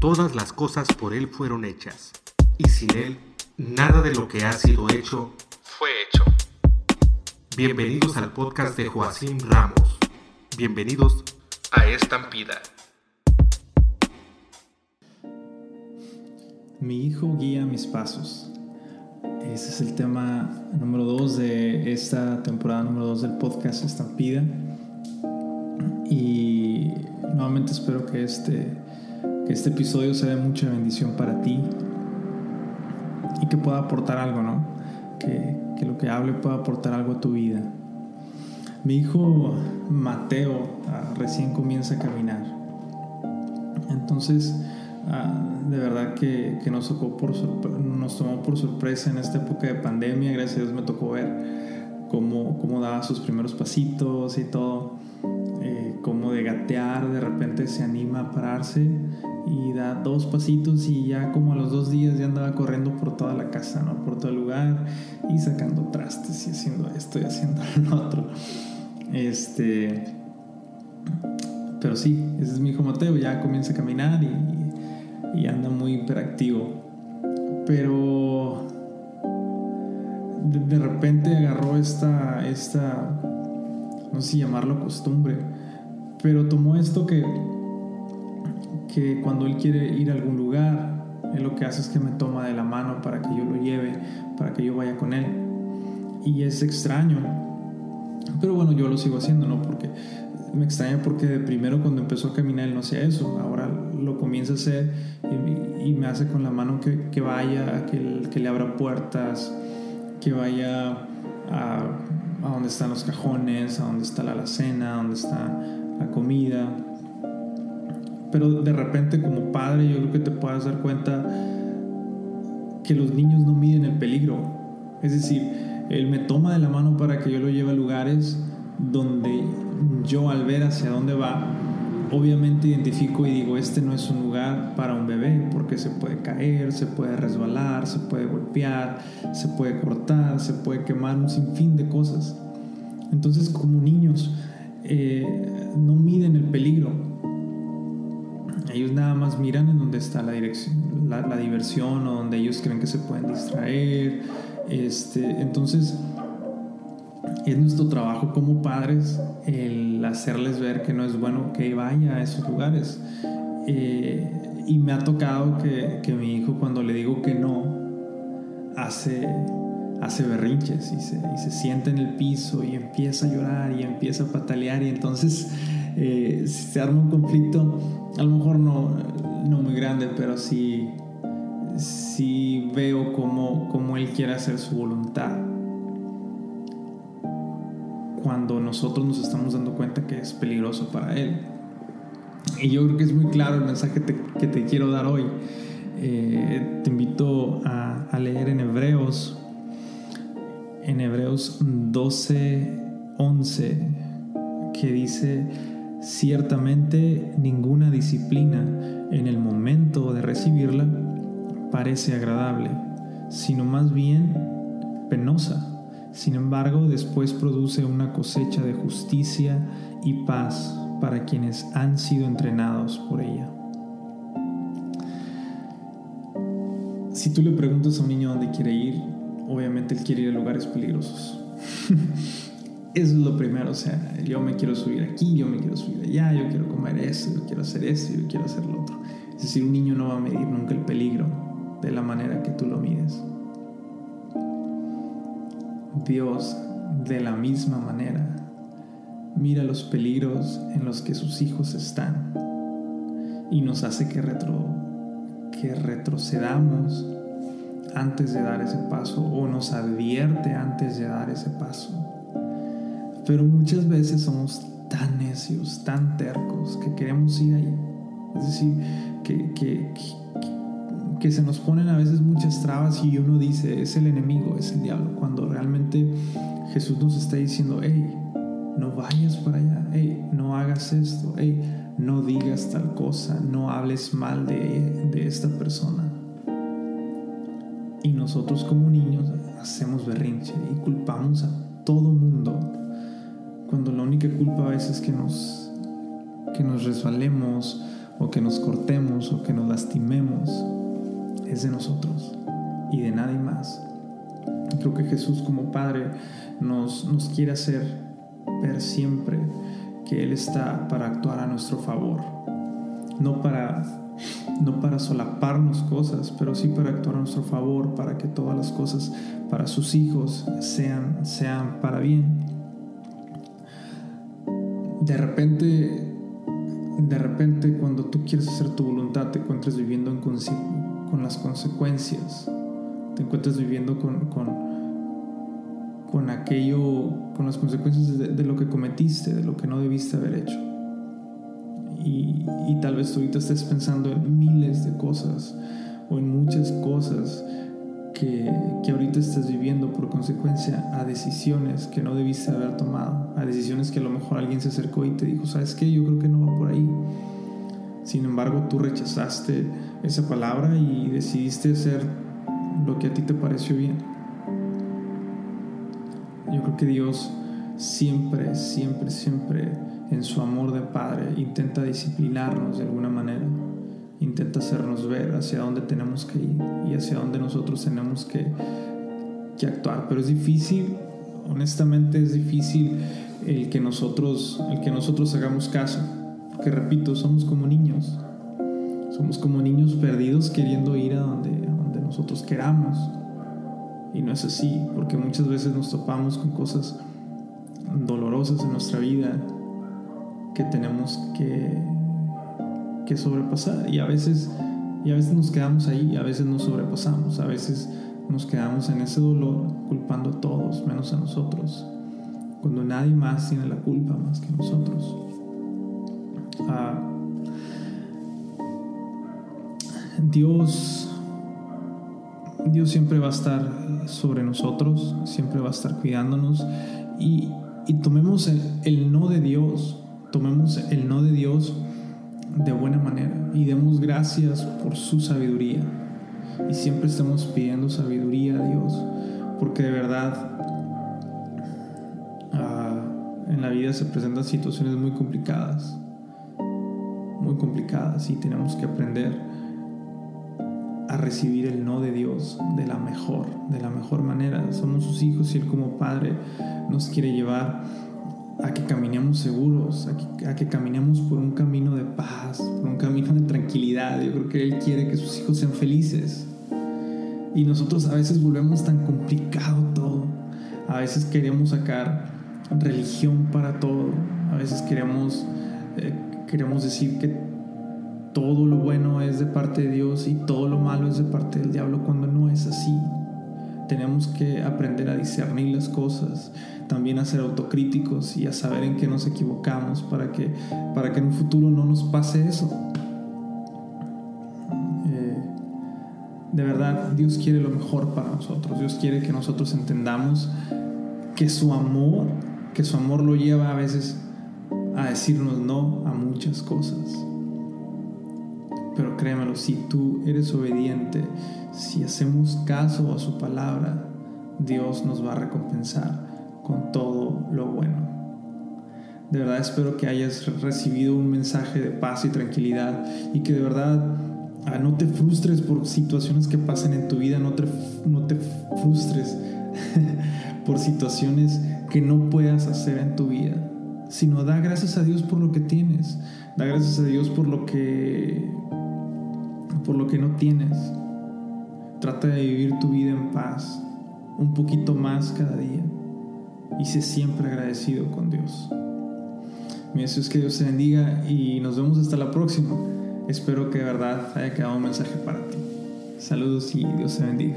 Todas las cosas por Él fueron hechas, y sin Él, nada de lo que ha sido hecho fue hecho. Bienvenidos al podcast de Joacim Ramos. Bienvenidos a Estampida. Mi hijo guía mis pasos. Ese es el tema número 2 de esta temporada número 2 del podcast Estampida. Y nuevamente espero que este, que este episodio sea de mucha bendición para ti y que pueda aportar algo, ¿no? Que, que lo que hable pueda aportar algo a tu vida. Mi hijo Mateo ah, recién comienza a caminar. Entonces, ah, de verdad que, que nos, tocó por nos tomó por sorpresa en esta época de pandemia. Gracias a Dios me tocó ver cómo, cómo daba sus primeros pasitos y todo. Eh, como de gatear, de repente se anima a pararse y da dos pasitos y ya como a los dos días ya andaba corriendo por toda la casa, ¿no? Por todo el lugar y sacando trastes y haciendo esto y haciendo lo otro. Este... Pero sí, ese es mi hijo Mateo, ya comienza a caminar y, anda muy hiperactivo. Pero de, de, repente agarró esta, esta, no sé si llamarlo costumbre, pero tomó esto que que cuando él quiere ir a algún lugar, él lo que hace es que me toma de la mano para que yo lo lleve, para que yo vaya con él. Y es extraño. Pero bueno, yo lo sigo haciendo, ¿no? Porque me extraña porque de primero cuando empezó a caminar él no hacía eso. Ahora lo comienza a hacer y, y me hace con la mano que, que vaya, que, que, le abra puertas, que vaya a, a donde están los cajones, a donde está la alacena, a donde está la comida pero de repente como padre yo creo que te puedas dar cuenta que los niños no miden el peligro. Es decir, él me toma de la mano para que yo lo lleve a lugares donde yo al ver hacia dónde va, obviamente identifico y digo, este no es un lugar para un bebé, porque se puede caer, se puede resbalar, se puede golpear, se puede cortar, se puede quemar, un sinfín de cosas. Entonces como niños eh, no miden el peligro, ellos nada más miran en donde está la, dirección, la, la, diversión o donde ellos creen que se pueden distraer. Este, entonces, es nuestro trabajo como padres el hacerles ver que no es bueno que vaya a esos lugares. Eh, y me ha tocado que, que, mi hijo cuando le digo que no, hace, hace berrinches y se, y se sienta en el piso y empieza a llorar y empieza a patalear y entonces eh, se arma un conflicto, a lo mejor no, no muy grande, pero sí, sí veo cómo, cómo él quiere hacer su voluntad. Cuando nosotros nos estamos dando cuenta que es peligroso para él. Y yo creo que es muy claro el mensaje que te quiero dar hoy. Eh, te invito a, a, leer en Hebreos, en Hebreos 12, 11, que dice, Ciertamente ninguna disciplina en el momento de recibirla parece agradable, sino más bien penosa. Sin embargo, después produce una cosecha de justicia y paz para quienes han sido entrenados por ella. Si tú le preguntas a un niño dónde quiere ir, obviamente él quiere ir a lugares peligrosos. Eso es lo primero, o sea, yo me quiero subir aquí, yo me quiero subir allá, yo quiero comer eso, yo quiero hacer eso, yo quiero hacer lo otro. Es decir, un niño no va a medir nunca el peligro de la manera que tú lo mides. Dios, de la misma manera, mira los peligros en los que sus hijos están y nos hace que, retro, que retrocedamos antes de dar ese paso o nos advierte antes de dar ese paso pero muchas veces somos tan necios, tan tercos, que queremos ir ahí. Es decir, que, que, que, se nos ponen a veces muchas trabas y uno dice, es el enemigo, es el diablo, cuando realmente Jesús nos está diciendo, hey, no vayas para allá, hey, no hagas esto, hey, no digas tal cosa, no hables mal de, de esta persona. Y nosotros como niños hacemos berrinche y culpamos a todo mundo cuando la única culpa a veces es que nos, que nos resbalemos o que nos cortemos o que nos lastimemos es de nosotros y de nadie más. Creo que Jesús como Padre nos, nos quiere hacer ver siempre que Él está para actuar a nuestro favor, no para, no para solaparnos cosas, pero sí para actuar a nuestro favor, para que todas las cosas para sus hijos sean, sean para bien. De repente, de repente cuando tú quieres hacer tu voluntad te encuentras viviendo en con las consecuencias, te encuentras viviendo con, con con aquello, con las consecuencias de, lo que cometiste, de lo que no debiste haber hecho. Y, y, tal vez tú ahorita estés pensando en miles de cosas o en muchas cosas que, que ahorita estás viviendo por consecuencia a decisiones que no debiste haber tomado, a decisiones que a lo mejor alguien se acercó y te dijo, ¿sabes qué? Yo creo que no va por ahí. Sin embargo, tú rechazaste esa palabra y decidiste hacer lo que a ti te pareció bien. Yo creo que Dios siempre, siempre, siempre en su amor de Padre intenta disciplinarnos de alguna manera, intenta hacernos ver hacia dónde tenemos que ir y hacia dónde nosotros tenemos que, que actuar. Pero es difícil, honestamente es difícil el que nosotros, el que nosotros hagamos caso, porque repito, somos como niños, somos como niños perdidos queriendo ir a donde, a donde nosotros queramos. Y no es así, porque muchas veces nos topamos con cosas dolorosas en nuestra vida que tenemos que, que sobrepasar. Y a veces, y a veces nos quedamos ahí, y a veces nos sobrepasamos, a veces nos quedamos en ese dolor culpando a todos, menos a nosotros, cuando nadie más tiene la culpa más que nosotros. Ah, Dios Dios siempre va a estar sobre nosotros, siempre va a estar cuidándonos y, tomemos el, no de Dios, tomemos el no de Dios de buena manera y demos gracias por su sabiduría y siempre estamos pidiendo sabiduría a Dios porque de verdad ah, en la vida se presentan situaciones muy complicadas, muy complicadas y tenemos que aprender a recibir el no de Dios de la mejor, de la mejor manera. Somos sus hijos y Él como Padre nos quiere llevar a que caminemos seguros, a que, caminemos por un camino de paz, por un camino de tranquilidad. Yo creo que Él quiere que sus hijos sean felices. Y nosotros a veces volvemos tan complicado todo. A veces queremos sacar religión para todo. A veces queremos, eh, queremos decir que todo lo bueno es de parte de Dios y todo lo malo es de parte del diablo cuando no es así. Tenemos que aprender a discernir las cosas, también a ser autocríticos y a saber en qué nos equivocamos para que, para que en un futuro no nos pase eso. Eh, de verdad, Dios quiere lo mejor para nosotros. Dios quiere que nosotros entendamos que su amor, que su amor lo lleva a veces a decirnos no a muchas cosas. Pero créemelo, si tú eres obediente, si hacemos caso a su palabra, Dios nos va a recompensar con todo lo bueno. De verdad espero que hayas recibido un mensaje de paz y tranquilidad y que de verdad ah, no te frustres por situaciones que pasen en tu vida, no te, no te frustres por situaciones que no puedas hacer en tu vida, sino da gracias a Dios por lo que tienes, da gracias a Dios por lo que por lo que no tienes. Trata de vivir tu vida en paz, un poquito más cada día, y sé siempre agradecido con Dios. Mi deseo es que Dios te bendiga y nos vemos hasta la próxima. Espero que de verdad haya quedado un mensaje para ti. Saludos y Dios te bendiga.